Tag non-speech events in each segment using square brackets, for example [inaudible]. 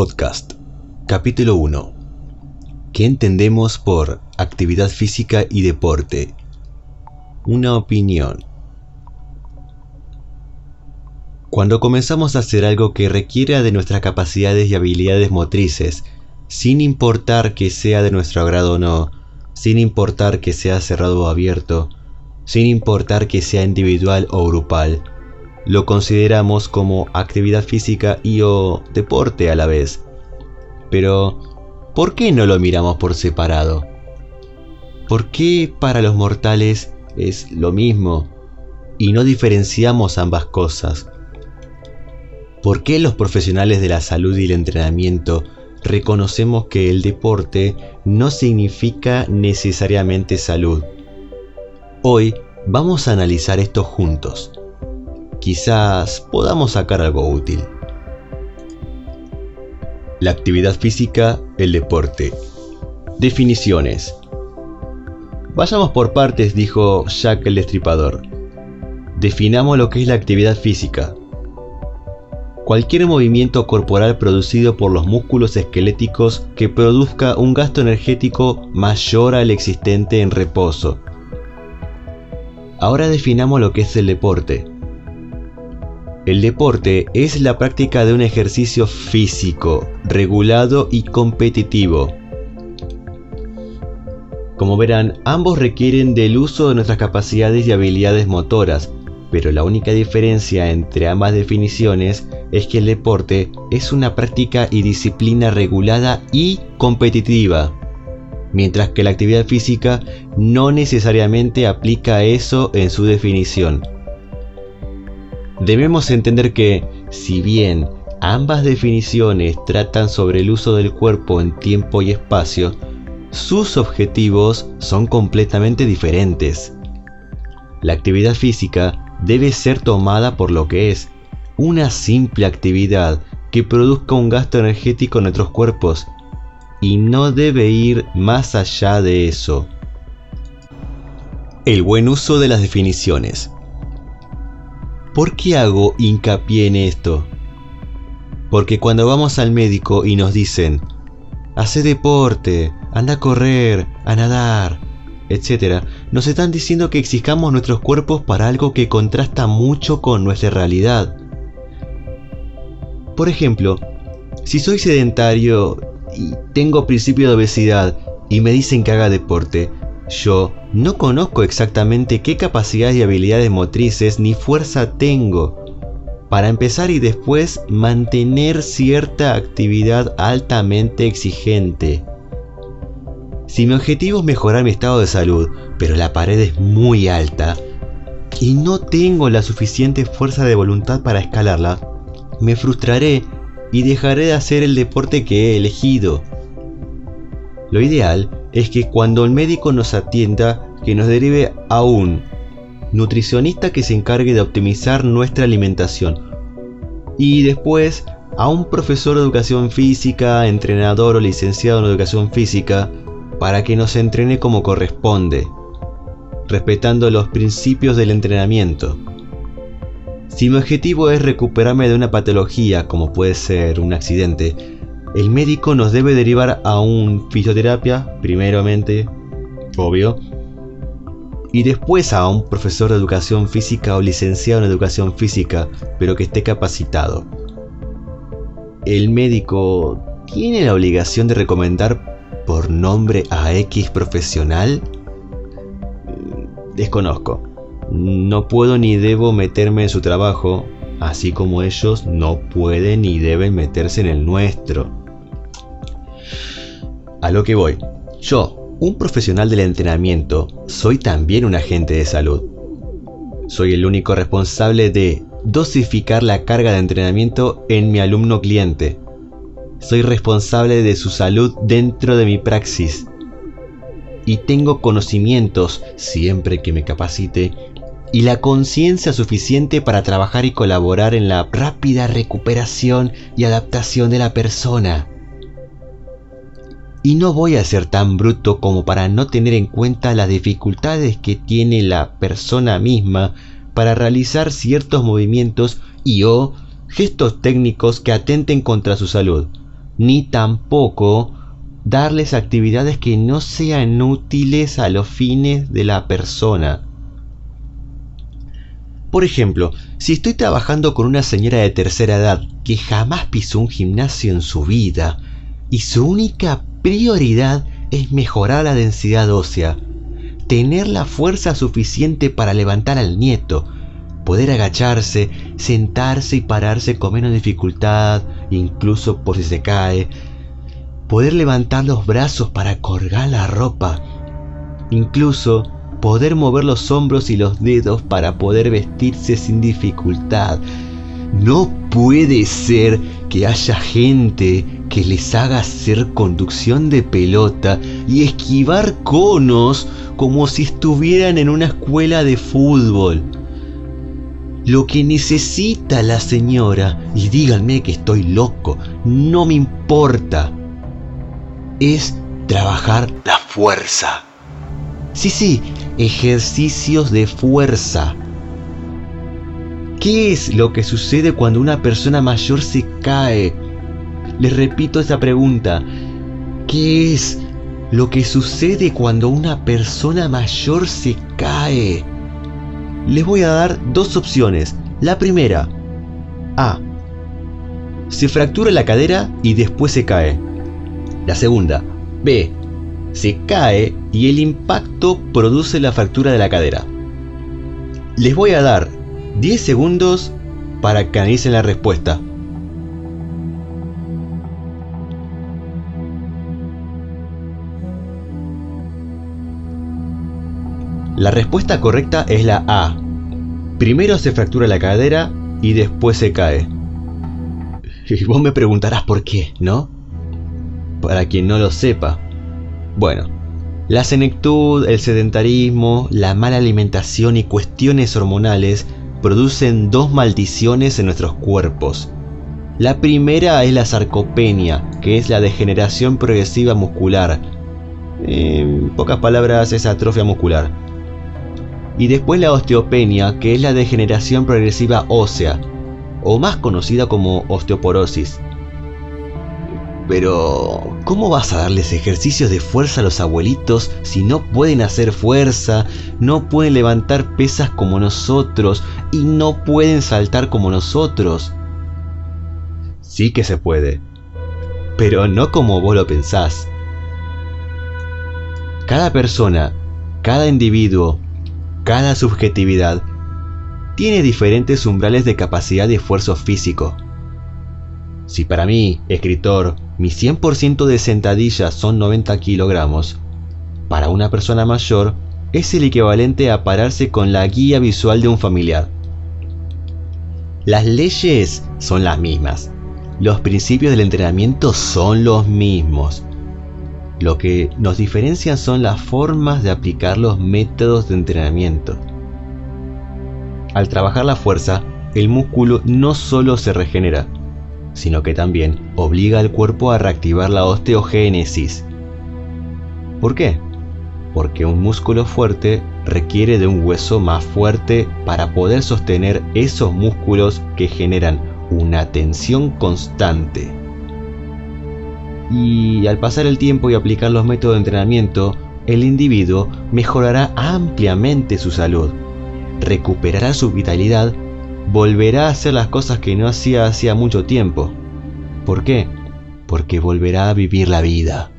Podcast, capítulo 1. ¿Qué entendemos por actividad física y deporte? Una opinión. Cuando comenzamos a hacer algo que requiera de nuestras capacidades y habilidades motrices, sin importar que sea de nuestro agrado o no, sin importar que sea cerrado o abierto, sin importar que sea individual o grupal, lo consideramos como actividad física y o deporte a la vez. Pero, ¿por qué no lo miramos por separado? ¿Por qué para los mortales es lo mismo y no diferenciamos ambas cosas? ¿Por qué los profesionales de la salud y el entrenamiento reconocemos que el deporte no significa necesariamente salud? Hoy vamos a analizar esto juntos quizás podamos sacar algo útil. La actividad física, el deporte. Definiciones. Vayamos por partes, dijo Jack el Destripador. Definamos lo que es la actividad física. Cualquier movimiento corporal producido por los músculos esqueléticos que produzca un gasto energético mayor al existente en reposo. Ahora definamos lo que es el deporte. El deporte es la práctica de un ejercicio físico, regulado y competitivo. Como verán, ambos requieren del uso de nuestras capacidades y habilidades motoras, pero la única diferencia entre ambas definiciones es que el deporte es una práctica y disciplina regulada y competitiva, mientras que la actividad física no necesariamente aplica eso en su definición. Debemos entender que, si bien ambas definiciones tratan sobre el uso del cuerpo en tiempo y espacio, sus objetivos son completamente diferentes. La actividad física debe ser tomada por lo que es, una simple actividad que produzca un gasto energético en nuestros cuerpos, y no debe ir más allá de eso. El buen uso de las definiciones. ¿Por qué hago hincapié en esto? Porque cuando vamos al médico y nos dicen, hace deporte, anda a correr, a nadar, etc., nos están diciendo que exijamos nuestros cuerpos para algo que contrasta mucho con nuestra realidad. Por ejemplo, si soy sedentario y tengo principio de obesidad y me dicen que haga deporte, yo no conozco exactamente qué capacidades y habilidades motrices ni fuerza tengo para empezar y después mantener cierta actividad altamente exigente. Si mi objetivo es mejorar mi estado de salud, pero la pared es muy alta y no tengo la suficiente fuerza de voluntad para escalarla, me frustraré y dejaré de hacer el deporte que he elegido. Lo ideal es que cuando el médico nos atienda, que nos derive a un nutricionista que se encargue de optimizar nuestra alimentación y después a un profesor de educación física, entrenador o licenciado en educación física para que nos entrene como corresponde, respetando los principios del entrenamiento. Si mi objetivo es recuperarme de una patología como puede ser un accidente, el médico nos debe derivar a un fisioterapia, primeramente, obvio, y después a un profesor de educación física o licenciado en educación física, pero que esté capacitado. El médico tiene la obligación de recomendar por nombre a X profesional? Desconozco. No puedo ni debo meterme en su trabajo, así como ellos no pueden ni deben meterse en el nuestro. A lo que voy. Yo, un profesional del entrenamiento, soy también un agente de salud. Soy el único responsable de dosificar la carga de entrenamiento en mi alumno cliente. Soy responsable de su salud dentro de mi praxis. Y tengo conocimientos, siempre que me capacite, y la conciencia suficiente para trabajar y colaborar en la rápida recuperación y adaptación de la persona. Y no voy a ser tan bruto como para no tener en cuenta las dificultades que tiene la persona misma para realizar ciertos movimientos y o gestos técnicos que atenten contra su salud, ni tampoco darles actividades que no sean útiles a los fines de la persona. Por ejemplo, si estoy trabajando con una señora de tercera edad que jamás pisó un gimnasio en su vida y su única prioridad es mejorar la densidad ósea, tener la fuerza suficiente para levantar al nieto, poder agacharse, sentarse y pararse con menos dificultad, incluso por si se cae, poder levantar los brazos para colgar la ropa, incluso poder mover los hombros y los dedos para poder vestirse sin dificultad. No puede ser que haya gente que les haga hacer conducción de pelota y esquivar conos como si estuvieran en una escuela de fútbol. Lo que necesita la señora, y díganme que estoy loco, no me importa, es trabajar la fuerza. Sí, sí, ejercicios de fuerza. ¿Qué es lo que sucede cuando una persona mayor se cae? Les repito esa pregunta. ¿Qué es lo que sucede cuando una persona mayor se cae? Les voy a dar dos opciones. La primera. A. Se fractura la cadera y después se cae. La segunda. B se cae y el impacto produce la fractura de la cadera. Les voy a dar 10 segundos para que analicen la respuesta. La respuesta correcta es la A. Primero se fractura la cadera y después se cae. [laughs] Y vos me preguntarás por qué, ¿no? Para quien no lo sepa, bueno, la senectud, el sedentarismo, la mala alimentación y cuestiones hormonales producen dos maldiciones en nuestros cuerpos. La primera es la sarcopenia, que es la degeneración progresiva muscular. En pocas palabras, es atrofia muscular. Y después la osteopenia, que es la degeneración progresiva ósea, o más conocida como osteoporosis. Pero, ¿cómo vas a darles ejercicios de fuerza a los abuelitos si no pueden hacer fuerza, no pueden levantar pesas como nosotros y no pueden saltar como nosotros? Sí que se puede, pero no como vos lo pensás. Cada persona, cada individuo, cada subjetividad tiene diferentes umbrales de capacidad de esfuerzo físico. Si para mí, escritor, mi 100% de sentadillas son 90 kilogramos, para una persona mayor es el equivalente a pararse con la guía visual de un familiar. Las leyes son las mismas, los principios del entrenamiento son los mismos. Lo que nos diferencian son las formas de aplicar los métodos de entrenamiento. Al trabajar la fuerza, el músculo no solo se regenera, sino que también obliga al cuerpo a reactivar la osteogénesis. ¿Por qué? Porque un músculo fuerte requiere de un hueso más fuerte para poder sostener esos músculos que generan una tensión constante. Y al pasar el tiempo y aplicar los métodos de entrenamiento, el individuo mejorará ampliamente su salud, recuperará su vitalidad volverá a hacer las cosas que no hacía hacía mucho tiempo. ¿Por qué? Porque volverá a vivir la vida.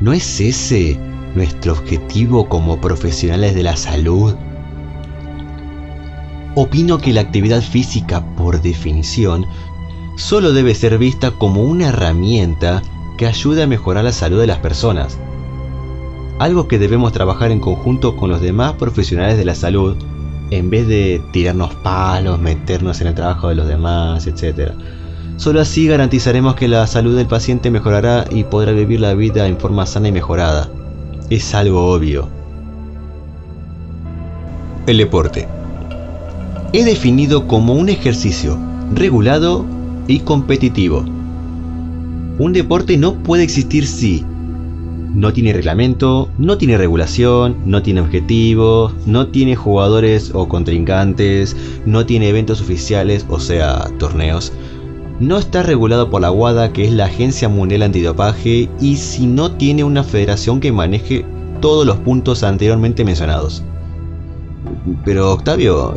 ¿No es ese nuestro objetivo como profesionales de la salud? Opino que la actividad física, por definición, solo debe ser vista como una herramienta que ayude a mejorar la salud de las personas. Algo que debemos trabajar en conjunto con los demás profesionales de la salud en vez de tirarnos palos, meternos en el trabajo de los demás, etc. Solo así garantizaremos que la salud del paciente mejorará y podrá vivir la vida en forma sana y mejorada. Es algo obvio. El deporte. He definido como un ejercicio regulado y competitivo. Un deporte no puede existir si no tiene reglamento, no tiene regulación, no tiene objetivos, no tiene jugadores o contrincantes, no tiene eventos oficiales, o sea, torneos, no está regulado por la WADA, que es la Agencia Mundial Antidopaje, y si no tiene una federación que maneje todos los puntos anteriormente mencionados. Pero Octavio,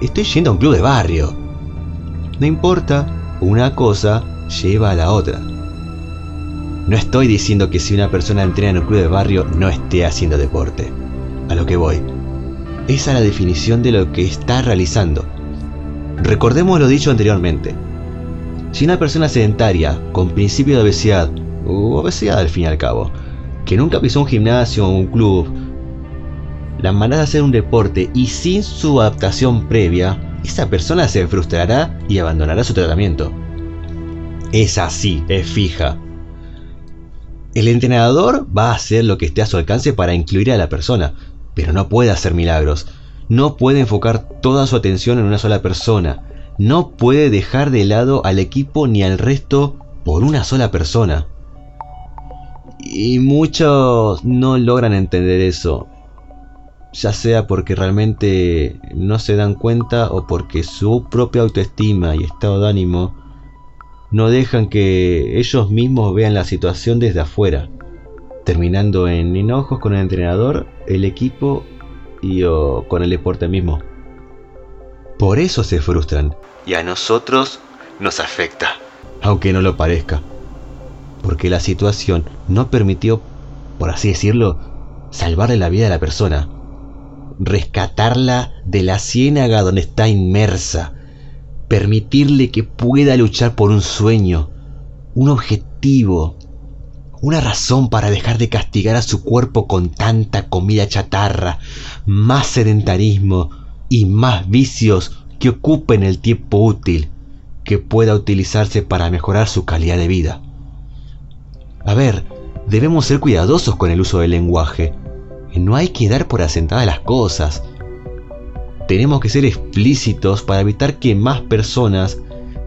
estoy yendo a un club de barrio. No importa, una cosa lleva a la otra. No estoy diciendo que si una persona entrena en un club de barrio no esté haciendo deporte. A lo que voy. Esa es la definición de lo que está realizando. Recordemos lo dicho anteriormente. Si una persona sedentaria, con principio de obesidad, o obesidad al fin y al cabo, que nunca pisó un gimnasio o un club, la manera de hacer un deporte y sin su adaptación previa, esa persona se frustrará y abandonará su tratamiento. Es así, es fija. El entrenador va a hacer lo que esté a su alcance para incluir a la persona, pero no puede hacer milagros. No puede enfocar toda su atención en una sola persona. No puede dejar de lado al equipo ni al resto por una sola persona. Y muchos no logran entender eso. Ya sea porque realmente no se dan cuenta o porque su propia autoestima y estado de ánimo no dejan que ellos mismos vean la situación desde afuera, terminando en enojos con el entrenador, el equipo y o con el deporte mismo. Por eso se frustran. Y a nosotros nos afecta, aunque no lo parezca. Porque la situación no permitió, por así decirlo, salvarle la vida a la persona, rescatarla de la ciénaga donde está inmersa, permitirle que pueda luchar por un sueño, un objetivo, una razón para dejar de castigar a su cuerpo con tanta comida chatarra, más sedentarismo y más vicios que ocupen el tiempo útil que pueda utilizarse para mejorar su calidad de vida. A ver, debemos ser cuidadosos con el uso del lenguaje. No hay que dar por asentadas las cosas. Tenemos que ser explícitos para evitar que más personas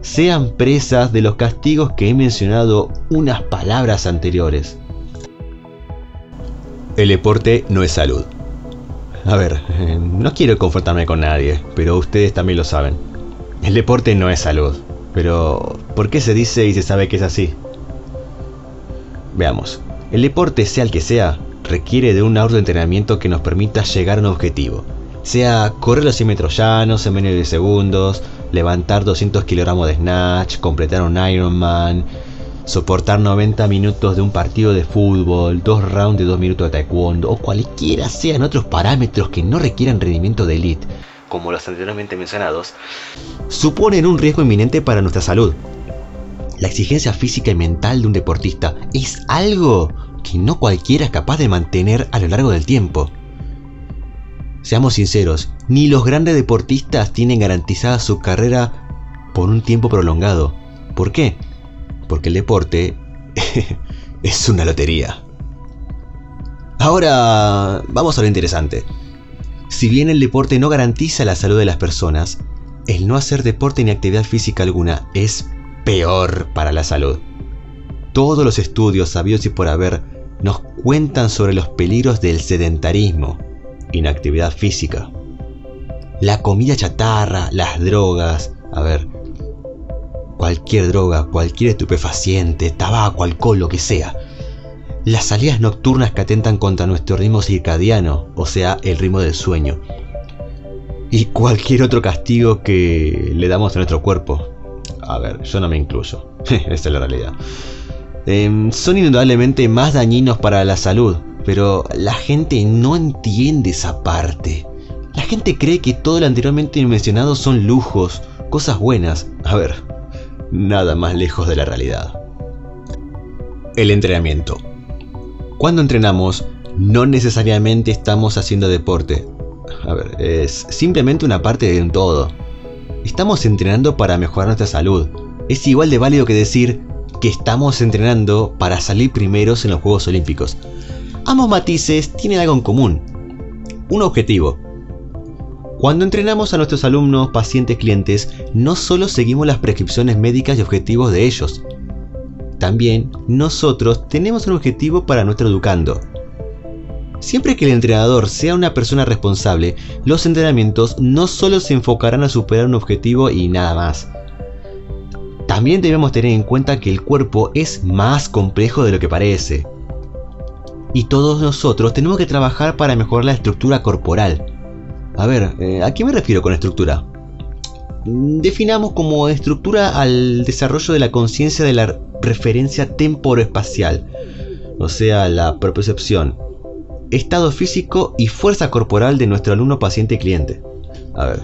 sean presas de los castigos que he mencionado unas palabras anteriores. El deporte no es salud. A ver, [laughs] no quiero confortarme con nadie, pero ustedes también lo saben. El deporte no es salud. Pero, ¿por qué se dice y se sabe que es así? Veamos, el deporte, sea el que sea, requiere de un de entrenamiento que nos permita llegar a un objetivo. Sea correr los 100 metros llanos en menos de segundos, levantar 200 kilogramos de snatch, completar un Ironman, soportar 90 minutos de un partido de fútbol, dos rounds de 2 minutos de taekwondo o cualquiera sean otros parámetros que no requieran rendimiento de elite, como los anteriormente mencionados, suponen un riesgo inminente para nuestra salud, la exigencia física y mental de un deportista es algo que no cualquiera es capaz de mantener a lo largo del tiempo. Seamos sinceros, ni los grandes deportistas tienen garantizada su carrera por un tiempo prolongado. ¿Por qué? Porque el deporte [laughs] es una lotería. Ahora, vamos a lo interesante. Si bien el deporte no garantiza la salud de las personas, el no hacer deporte ni actividad física alguna es peor para la salud. Todos los estudios sabios y por haber nos cuentan sobre los peligros del sedentarismo, inactividad física. La comida chatarra, las drogas, a ver, cualquier droga, cualquier estupefaciente, tabaco, alcohol, lo que sea. Las salidas nocturnas que atentan contra nuestro ritmo circadiano, o sea, el ritmo del sueño. Y cualquier otro castigo que le damos a nuestro cuerpo, a ver, yo no me incluyo. [laughs] Esta es la realidad. Em, son indudablemente más dañinos para la salud, pero la gente no entiende esa parte. La gente cree que todo lo anteriormente mencionado son lujos, cosas buenas. A ver, nada más lejos de la realidad. El entrenamiento. Cuando entrenamos, no necesariamente estamos haciendo deporte. A ver, es simplemente una parte de un todo. Estamos entrenando para mejorar nuestra salud. Es igual de válido que decir que estamos entrenando para salir primeros en los Juegos Olímpicos. Ambos matices tienen algo en común. Un objetivo. Cuando entrenamos a nuestros alumnos, pacientes, clientes, no solo seguimos las prescripciones médicas y objetivos de ellos. También nosotros tenemos un objetivo para nuestro educando. Siempre que el entrenador sea una persona responsable, los entrenamientos no solo se enfocarán a superar un objetivo y nada más. también debemos tener en cuenta que el cuerpo es más complejo de lo que parece. Y todos nosotros tenemos que trabajar para mejorar la estructura corporal. A ver, eh, ¿a qué me refiero con estructura? Definamos como estructura al desarrollo de la conciencia de la referencia temporoespacial, o sea, la propiocepción, estado físico y fuerza corporal de nuestro alumno paciente cliente. A ver,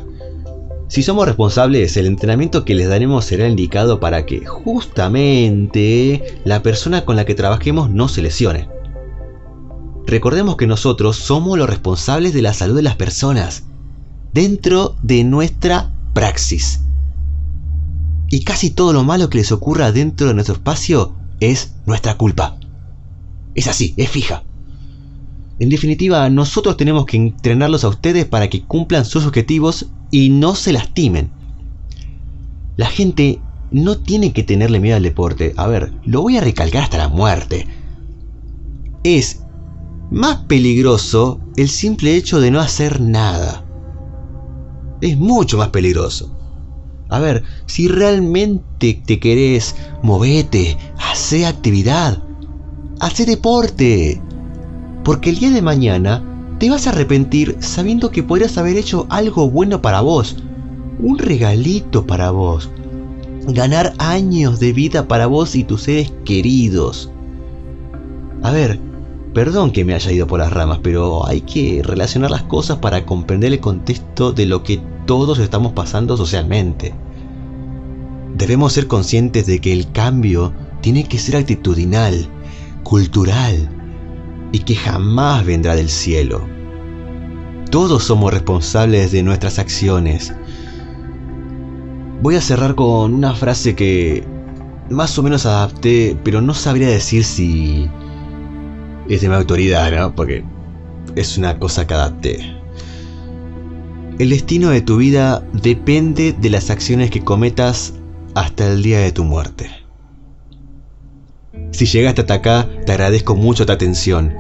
si somos responsables, el entrenamiento que les daremos será indicado para que justamente la persona con la que trabajemos no se lesione. Recordemos que nosotros somos los responsables de la salud de las personas dentro de nuestra praxis. Y casi todo lo malo que les ocurra dentro de nuestro espacio es nuestra culpa. Es así, es fija. En definitiva, nosotros tenemos que entrenarlos a ustedes para que cumplan sus objetivos y no se lastimen. La gente no tiene que tenerle miedo al deporte. A ver, lo voy a recalcar hasta la muerte. Es más peligroso el simple hecho de no hacer nada. Es mucho más peligroso. A ver, si realmente te querés, movete, hace actividad, hace deporte. Porque el día de mañana te vas a arrepentir sabiendo que podrías haber hecho algo bueno para vos. Un regalito para vos. Ganar años de vida para vos y tus seres queridos. A ver, perdón que me haya ido por las ramas, pero hay que relacionar las cosas para comprender el contexto de lo que todos estamos pasando socialmente. Debemos ser conscientes de que el cambio tiene que ser actitudinal, cultural, y que jamás vendrá del cielo. Todos somos responsables de nuestras acciones. Voy a cerrar con una frase que más o menos adapté, pero no sabría decir si es de mi autoridad, ¿no? Porque es una cosa que adapté. El destino de tu vida depende de las acciones que cometas hasta el día de tu muerte. Si llegaste hasta acá, te agradezco mucho tu atención.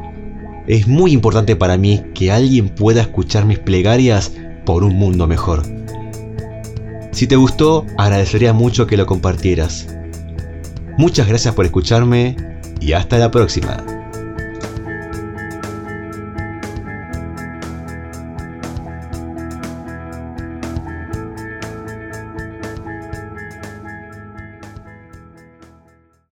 Es muy importante para mí que alguien pueda escuchar mis plegarias por un mundo mejor. Si te gustó, agradecería mucho que lo compartieras. Muchas gracias por escucharme y hasta la próxima.